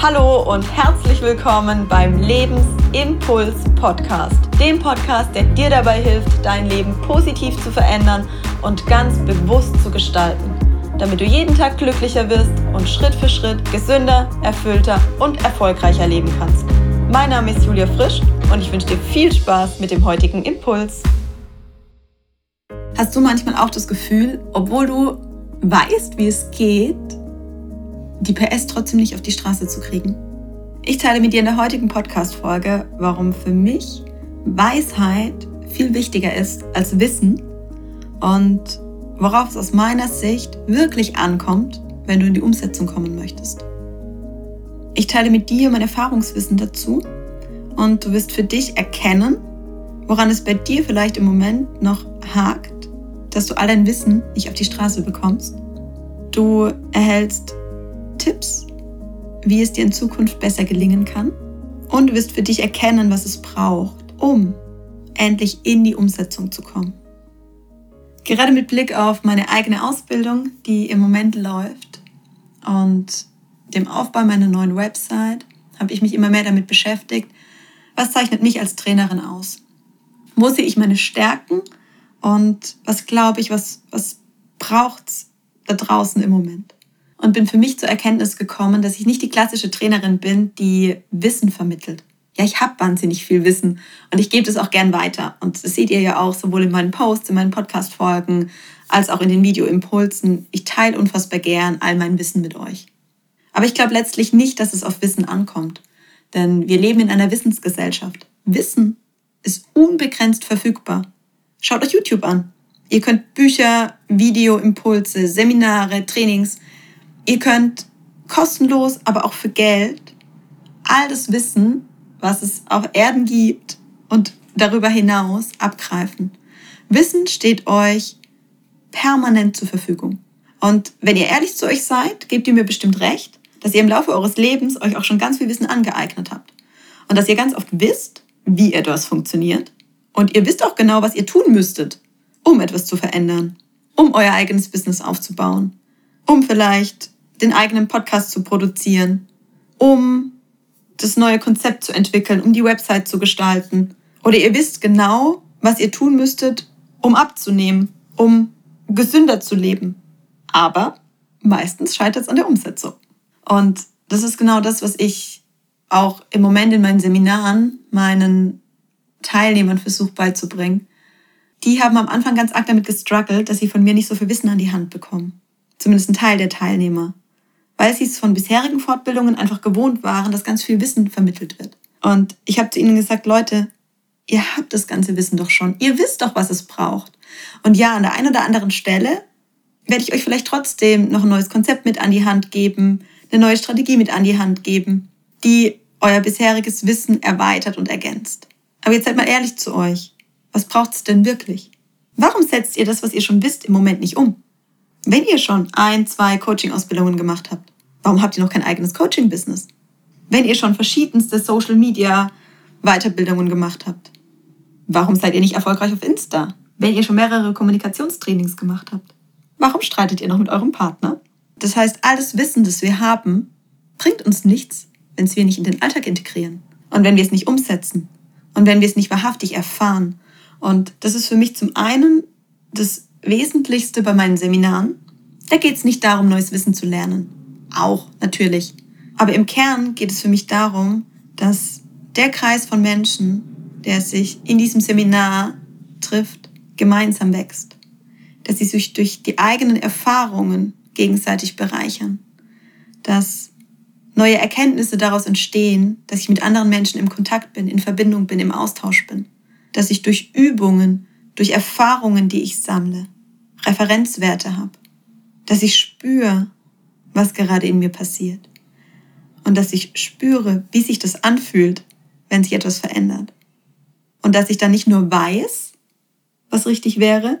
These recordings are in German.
Hallo und herzlich willkommen beim Lebensimpuls Podcast, dem Podcast, der dir dabei hilft, dein Leben positiv zu verändern und ganz bewusst zu gestalten, damit du jeden Tag glücklicher wirst und Schritt für Schritt gesünder, erfüllter und erfolgreicher leben kannst. Mein Name ist Julia Frisch und ich wünsche dir viel Spaß mit dem heutigen Impuls. Hast du manchmal auch das Gefühl, obwohl du weißt, wie es geht, die PS trotzdem nicht auf die Straße zu kriegen. Ich teile mit dir in der heutigen Podcast-Folge, warum für mich Weisheit viel wichtiger ist als Wissen und worauf es aus meiner Sicht wirklich ankommt, wenn du in die Umsetzung kommen möchtest. Ich teile mit dir mein Erfahrungswissen dazu und du wirst für dich erkennen, woran es bei dir vielleicht im Moment noch hakt, dass du all dein Wissen nicht auf die Straße bekommst. Du erhältst Tipps, wie es dir in Zukunft besser gelingen kann. Und du wirst für dich erkennen, was es braucht, um endlich in die Umsetzung zu kommen. Gerade mit Blick auf meine eigene Ausbildung, die im Moment läuft und dem Aufbau meiner neuen Website, habe ich mich immer mehr damit beschäftigt, was zeichnet mich als Trainerin aus? Wo sehe ich meine Stärken und was glaube ich, was, was braucht es da draußen im Moment? Und bin für mich zur Erkenntnis gekommen, dass ich nicht die klassische Trainerin bin, die Wissen vermittelt. Ja, ich habe wahnsinnig viel Wissen und ich gebe das auch gern weiter. Und das seht ihr ja auch sowohl in meinen Posts, in meinen Podcast-Folgen, als auch in den Videoimpulsen. Ich teile unfassbar gern all mein Wissen mit euch. Aber ich glaube letztlich nicht, dass es auf Wissen ankommt. Denn wir leben in einer Wissensgesellschaft. Wissen ist unbegrenzt verfügbar. Schaut euch YouTube an. Ihr könnt Bücher, Videoimpulse, Seminare, Trainings Ihr könnt kostenlos, aber auch für Geld all das Wissen, was es auf Erden gibt und darüber hinaus abgreifen. Wissen steht euch permanent zur Verfügung. Und wenn ihr ehrlich zu euch seid, gebt ihr mir bestimmt recht, dass ihr im Laufe eures Lebens euch auch schon ganz viel Wissen angeeignet habt. Und dass ihr ganz oft wisst, wie etwas funktioniert. Und ihr wisst auch genau, was ihr tun müsstet, um etwas zu verändern, um euer eigenes Business aufzubauen, um vielleicht den eigenen Podcast zu produzieren, um das neue Konzept zu entwickeln, um die Website zu gestalten. Oder ihr wisst genau, was ihr tun müsstet, um abzunehmen, um gesünder zu leben. Aber meistens scheitert es an der Umsetzung. Und das ist genau das, was ich auch im Moment in meinen Seminaren meinen Teilnehmern versuche beizubringen. Die haben am Anfang ganz arg damit gestruggelt, dass sie von mir nicht so viel Wissen an die Hand bekommen. Zumindest ein Teil der Teilnehmer weil sie es von bisherigen Fortbildungen einfach gewohnt waren, dass ganz viel Wissen vermittelt wird. Und ich habe zu ihnen gesagt, Leute, ihr habt das ganze Wissen doch schon. Ihr wisst doch, was es braucht. Und ja, an der einen oder anderen Stelle werde ich euch vielleicht trotzdem noch ein neues Konzept mit an die Hand geben, eine neue Strategie mit an die Hand geben, die euer bisheriges Wissen erweitert und ergänzt. Aber jetzt seid mal ehrlich zu euch. Was braucht es denn wirklich? Warum setzt ihr das, was ihr schon wisst, im Moment nicht um? Wenn ihr schon ein, zwei Coaching-Ausbildungen gemacht habt, warum habt ihr noch kein eigenes Coaching-Business? Wenn ihr schon verschiedenste Social-Media-Weiterbildungen gemacht habt, warum seid ihr nicht erfolgreich auf Insta? Wenn ihr schon mehrere Kommunikationstrainings gemacht habt, warum streitet ihr noch mit eurem Partner? Das heißt, alles Wissen, das wir haben, bringt uns nichts, wenn es wir nicht in den Alltag integrieren und wenn wir es nicht umsetzen und wenn wir es nicht wahrhaftig erfahren. Und das ist für mich zum einen das Wesentlichste bei meinen Seminaren. Da geht es nicht darum, neues Wissen zu lernen. Auch natürlich. Aber im Kern geht es für mich darum, dass der Kreis von Menschen, der sich in diesem Seminar trifft, gemeinsam wächst. Dass sie sich durch die eigenen Erfahrungen gegenseitig bereichern. Dass neue Erkenntnisse daraus entstehen, dass ich mit anderen Menschen im Kontakt bin, in Verbindung bin, im Austausch bin. Dass ich durch Übungen durch Erfahrungen, die ich sammle, Referenzwerte habe, dass ich spüre, was gerade in mir passiert und dass ich spüre, wie sich das anfühlt, wenn sich etwas verändert. Und dass ich dann nicht nur weiß, was richtig wäre,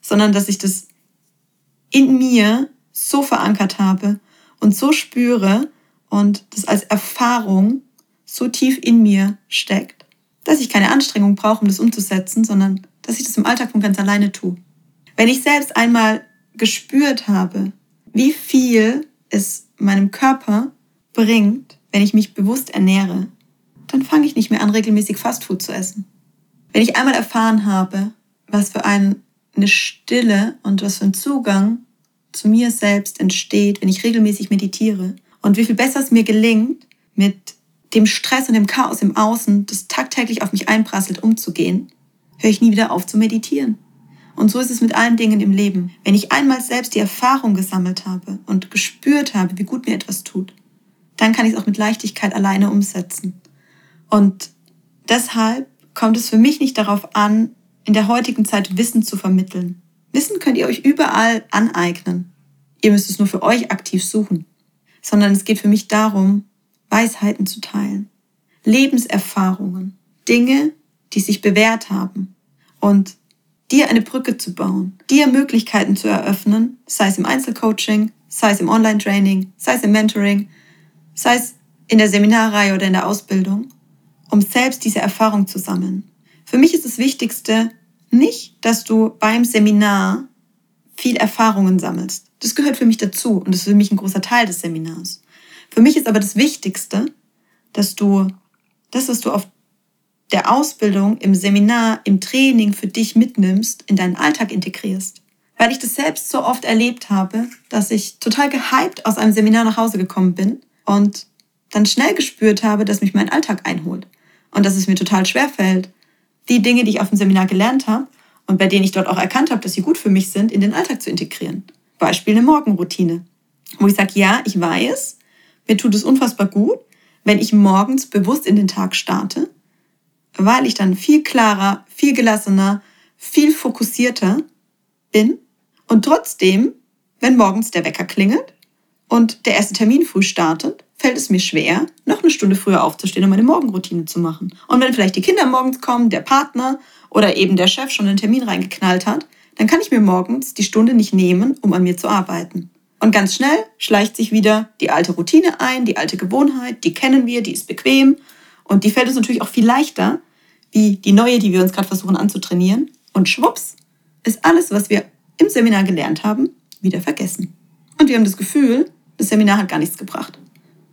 sondern dass ich das in mir so verankert habe und so spüre und das als Erfahrung so tief in mir steckt, dass ich keine Anstrengung brauche, um das umzusetzen, sondern dass ich das im Alltag von ganz alleine tue. Wenn ich selbst einmal gespürt habe, wie viel es meinem Körper bringt, wenn ich mich bewusst ernähre, dann fange ich nicht mehr an, regelmäßig Fastfood zu essen. Wenn ich einmal erfahren habe, was für eine Stille und was für ein Zugang zu mir selbst entsteht, wenn ich regelmäßig meditiere und wie viel besser es mir gelingt, mit dem Stress und dem Chaos im Außen, das tagtäglich auf mich einprasselt, umzugehen, höre ich nie wieder auf zu meditieren. Und so ist es mit allen Dingen im Leben. Wenn ich einmal selbst die Erfahrung gesammelt habe und gespürt habe, wie gut mir etwas tut, dann kann ich es auch mit Leichtigkeit alleine umsetzen. Und deshalb kommt es für mich nicht darauf an, in der heutigen Zeit Wissen zu vermitteln. Wissen könnt ihr euch überall aneignen. Ihr müsst es nur für euch aktiv suchen. Sondern es geht für mich darum, Weisheiten zu teilen, Lebenserfahrungen, Dinge, die sich bewährt haben und dir eine Brücke zu bauen, dir Möglichkeiten zu eröffnen, sei es im Einzelcoaching, sei es im Online-Training, sei es im Mentoring, sei es in der Seminarreihe oder in der Ausbildung, um selbst diese Erfahrung zu sammeln. Für mich ist das Wichtigste nicht, dass du beim Seminar viel Erfahrungen sammelst. Das gehört für mich dazu und das ist für mich ein großer Teil des Seminars. Für mich ist aber das Wichtigste, dass du das, was du auf der Ausbildung, im Seminar, im Training für dich mitnimmst, in deinen Alltag integrierst. Weil ich das selbst so oft erlebt habe, dass ich total gehypt aus einem Seminar nach Hause gekommen bin und dann schnell gespürt habe, dass mich mein Alltag einholt und dass es mir total schwer fällt, die Dinge, die ich auf dem Seminar gelernt habe und bei denen ich dort auch erkannt habe, dass sie gut für mich sind, in den Alltag zu integrieren. Beispiel eine Morgenroutine, wo ich sage, ja, ich weiß, mir tut es unfassbar gut, wenn ich morgens bewusst in den Tag starte, weil ich dann viel klarer, viel gelassener, viel fokussierter bin und trotzdem, wenn morgens der Wecker klingelt und der erste Termin früh startet, fällt es mir schwer, noch eine Stunde früher aufzustehen und meine Morgenroutine zu machen. Und wenn vielleicht die Kinder morgens kommen, der Partner oder eben der Chef schon einen Termin reingeknallt hat, dann kann ich mir morgens die Stunde nicht nehmen, um an mir zu arbeiten. Und ganz schnell schleicht sich wieder die alte Routine ein, die alte Gewohnheit, die kennen wir, die ist bequem und die fällt uns natürlich auch viel leichter, wie die neue, die wir uns gerade versuchen anzutrainieren. Und schwupps, ist alles, was wir im Seminar gelernt haben, wieder vergessen. Und wir haben das Gefühl, das Seminar hat gar nichts gebracht.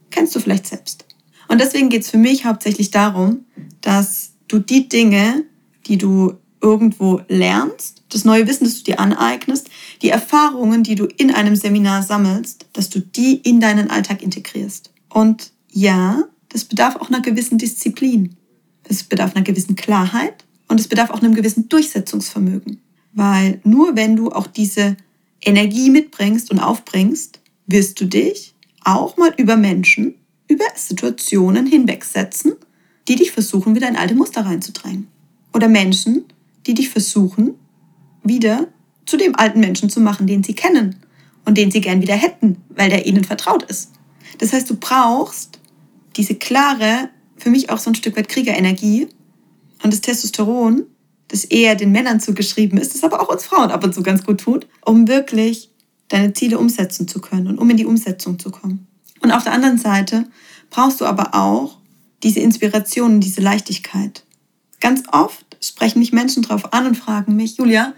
Kennst du vielleicht selbst. Und deswegen geht es für mich hauptsächlich darum, dass du die Dinge, die du irgendwo lernst, das neue Wissen, das du dir aneignest, die Erfahrungen, die du in einem Seminar sammelst, dass du die in deinen Alltag integrierst. Und ja, das bedarf auch einer gewissen Disziplin. Es bedarf einer gewissen Klarheit und es bedarf auch einem gewissen Durchsetzungsvermögen. Weil nur wenn du auch diese Energie mitbringst und aufbringst, wirst du dich auch mal über Menschen, über Situationen hinwegsetzen, die dich versuchen, wieder in alte Muster reinzudrängen. Oder Menschen, die dich versuchen, wieder zu dem alten Menschen zu machen, den sie kennen und den sie gern wieder hätten, weil der ihnen vertraut ist. Das heißt, du brauchst diese klare, für mich auch so ein Stück weit Kriegerenergie und das Testosteron, das eher den Männern zugeschrieben ist, das aber auch uns Frauen ab und zu ganz gut tut, um wirklich deine Ziele umsetzen zu können und um in die Umsetzung zu kommen. Und auf der anderen Seite brauchst du aber auch diese Inspiration, diese Leichtigkeit. Ganz oft sprechen mich Menschen darauf an und fragen mich, Julia,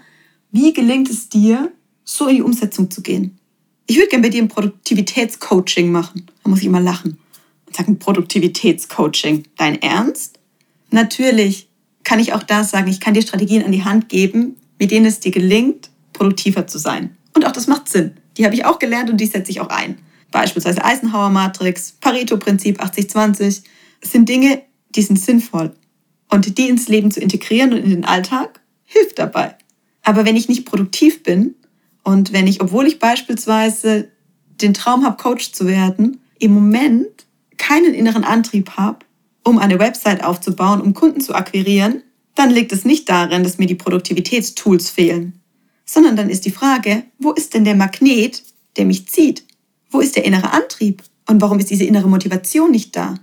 wie gelingt es dir, so in die Umsetzung zu gehen? Ich würde gerne bei dir ein Produktivitätscoaching machen. Da muss ich immer lachen und sagen, Produktivitätscoaching. Dein Ernst? Natürlich kann ich auch das sagen. Ich kann dir Strategien an die Hand geben, mit denen es dir gelingt, produktiver zu sein. Und auch das macht Sinn. Die habe ich auch gelernt und die setze ich auch ein. Beispielsweise Eisenhower Matrix, Pareto-Prinzip 80-20. Es sind Dinge, die sind sinnvoll. Und die ins Leben zu integrieren und in den Alltag hilft dabei. Aber wenn ich nicht produktiv bin und wenn ich, obwohl ich beispielsweise den Traum habe, Coach zu werden, im Moment keinen inneren Antrieb habe, um eine Website aufzubauen, um Kunden zu akquirieren, dann liegt es nicht darin, dass mir die Produktivitätstools fehlen, sondern dann ist die Frage, wo ist denn der Magnet, der mich zieht? Wo ist der innere Antrieb? Und warum ist diese innere Motivation nicht da?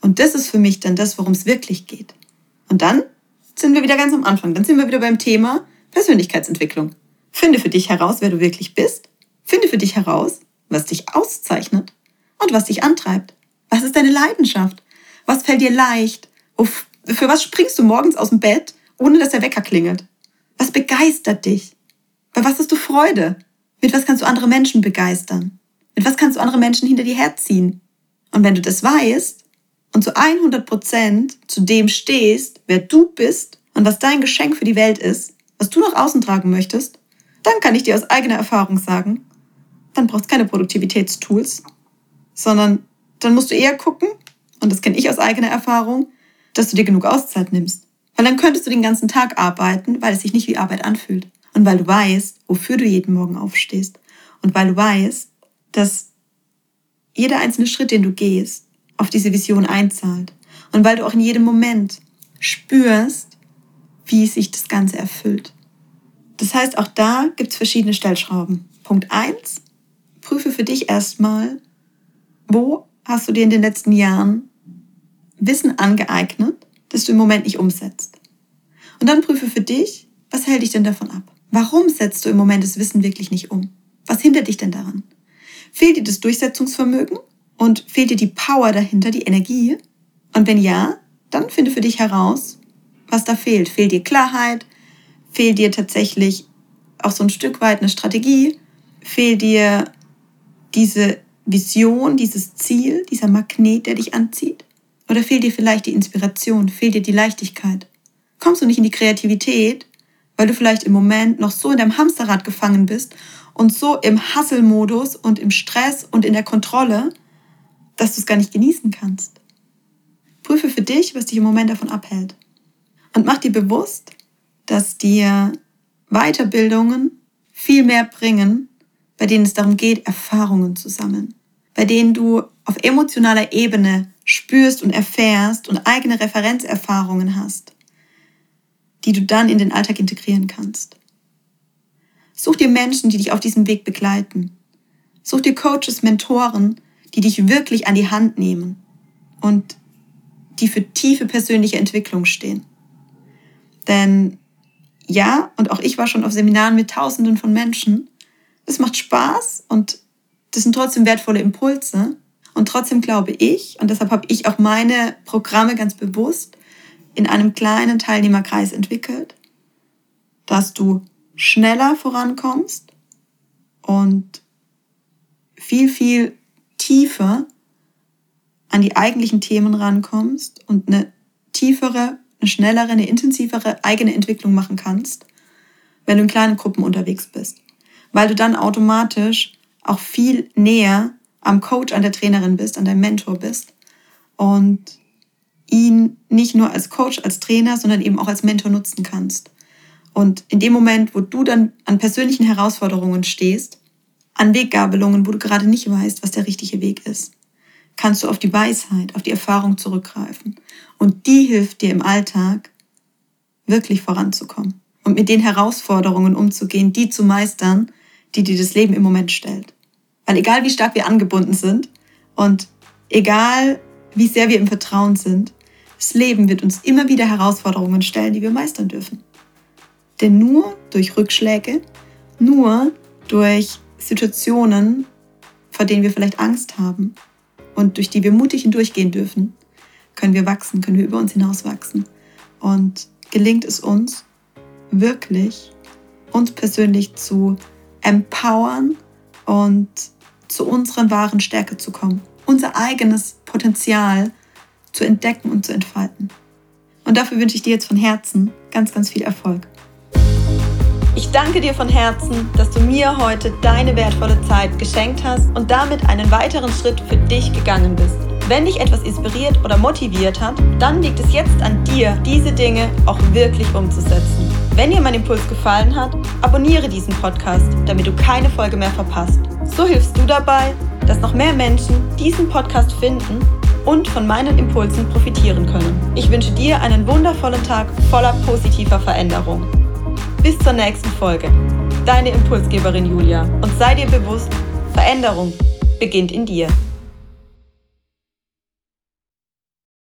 Und das ist für mich dann das, worum es wirklich geht. Und dann sind wir wieder ganz am Anfang. Dann sind wir wieder beim Thema Persönlichkeitsentwicklung. Finde für dich heraus, wer du wirklich bist. Finde für dich heraus, was dich auszeichnet und was dich antreibt. Was ist deine Leidenschaft? Was fällt dir leicht? Für was springst du morgens aus dem Bett, ohne dass der Wecker klingelt? Was begeistert dich? Bei was hast du Freude? Mit was kannst du andere Menschen begeistern? Mit was kannst du andere Menschen hinter dir herziehen? Und wenn du das weißt und zu 100 Prozent zu dem stehst, wer du bist und was dein Geschenk für die Welt ist, was du nach außen tragen möchtest, dann kann ich dir aus eigener Erfahrung sagen, dann brauchst du keine Produktivitätstools, sondern dann musst du eher gucken, und das kenne ich aus eigener Erfahrung, dass du dir genug Auszeit nimmst. Weil dann könntest du den ganzen Tag arbeiten, weil es sich nicht wie Arbeit anfühlt. Und weil du weißt, wofür du jeden Morgen aufstehst. Und weil du weißt, dass jeder einzelne Schritt, den du gehst, auf diese Vision einzahlt. Und weil du auch in jedem Moment spürst, wie sich das Ganze erfüllt. Das heißt, auch da gibt es verschiedene Stellschrauben. Punkt eins: Prüfe für dich erstmal, wo hast du dir in den letzten Jahren Wissen angeeignet, das du im Moment nicht umsetzt. Und dann prüfe für dich, was hält dich denn davon ab? Warum setzt du im Moment das Wissen wirklich nicht um? Was hindert dich denn daran? Fehlt dir das Durchsetzungsvermögen und fehlt dir die Power dahinter, die Energie? Und wenn ja, dann finde für dich heraus, was da fehlt. Fehlt dir Klarheit? Fehlt dir tatsächlich auch so ein Stück weit eine Strategie? Fehlt dir diese Vision, dieses Ziel, dieser Magnet, der dich anzieht? Oder fehlt dir vielleicht die Inspiration? Fehlt dir die Leichtigkeit? Kommst du nicht in die Kreativität, weil du vielleicht im Moment noch so in deinem Hamsterrad gefangen bist und so im Hasselmodus und im Stress und in der Kontrolle, dass du es gar nicht genießen kannst? Prüfe für dich, was dich im Moment davon abhält. Und mach dir bewusst, dass dir Weiterbildungen viel mehr bringen, bei denen es darum geht, Erfahrungen zu sammeln, bei denen du auf emotionaler Ebene spürst und erfährst und eigene Referenzerfahrungen hast, die du dann in den Alltag integrieren kannst. Such dir Menschen, die dich auf diesem Weg begleiten. Such dir Coaches, Mentoren, die dich wirklich an die Hand nehmen und die für tiefe persönliche Entwicklung stehen. Denn ja, und auch ich war schon auf Seminaren mit Tausenden von Menschen. Es macht Spaß und das sind trotzdem wertvolle Impulse. Und trotzdem glaube ich, und deshalb habe ich auch meine Programme ganz bewusst in einem kleinen Teilnehmerkreis entwickelt, dass du schneller vorankommst und viel, viel tiefer an die eigentlichen Themen rankommst und eine tiefere eine schnellere, eine intensivere eigene Entwicklung machen kannst, wenn du in kleinen Gruppen unterwegs bist. Weil du dann automatisch auch viel näher am Coach, an der Trainerin bist, an deinem Mentor bist und ihn nicht nur als Coach, als Trainer, sondern eben auch als Mentor nutzen kannst. Und in dem Moment, wo du dann an persönlichen Herausforderungen stehst, an Weggabelungen, wo du gerade nicht weißt, was der richtige Weg ist, kannst du auf die Weisheit, auf die Erfahrung zurückgreifen. Und die hilft dir im Alltag, wirklich voranzukommen und mit den Herausforderungen umzugehen, die zu meistern, die dir das Leben im Moment stellt. Weil egal wie stark wir angebunden sind und egal wie sehr wir im Vertrauen sind, das Leben wird uns immer wieder Herausforderungen stellen, die wir meistern dürfen. Denn nur durch Rückschläge, nur durch Situationen, vor denen wir vielleicht Angst haben, und durch die wir mutig hindurchgehen dürfen, können wir wachsen, können wir über uns hinaus wachsen. Und gelingt es uns wirklich, uns persönlich zu empowern und zu unseren wahren Stärke zu kommen, unser eigenes Potenzial zu entdecken und zu entfalten. Und dafür wünsche ich dir jetzt von Herzen ganz, ganz viel Erfolg. Ich danke dir von Herzen, dass du mir heute deine wertvolle Zeit geschenkt hast und damit einen weiteren Schritt für dich gegangen bist. Wenn dich etwas inspiriert oder motiviert hat, dann liegt es jetzt an dir, diese Dinge auch wirklich umzusetzen. Wenn dir mein Impuls gefallen hat, abonniere diesen Podcast, damit du keine Folge mehr verpasst. So hilfst du dabei, dass noch mehr Menschen diesen Podcast finden und von meinen Impulsen profitieren können. Ich wünsche dir einen wundervollen Tag voller positiver Veränderung. Bis zur nächsten Folge. Deine Impulsgeberin Julia. Und sei dir bewusst, Veränderung beginnt in dir.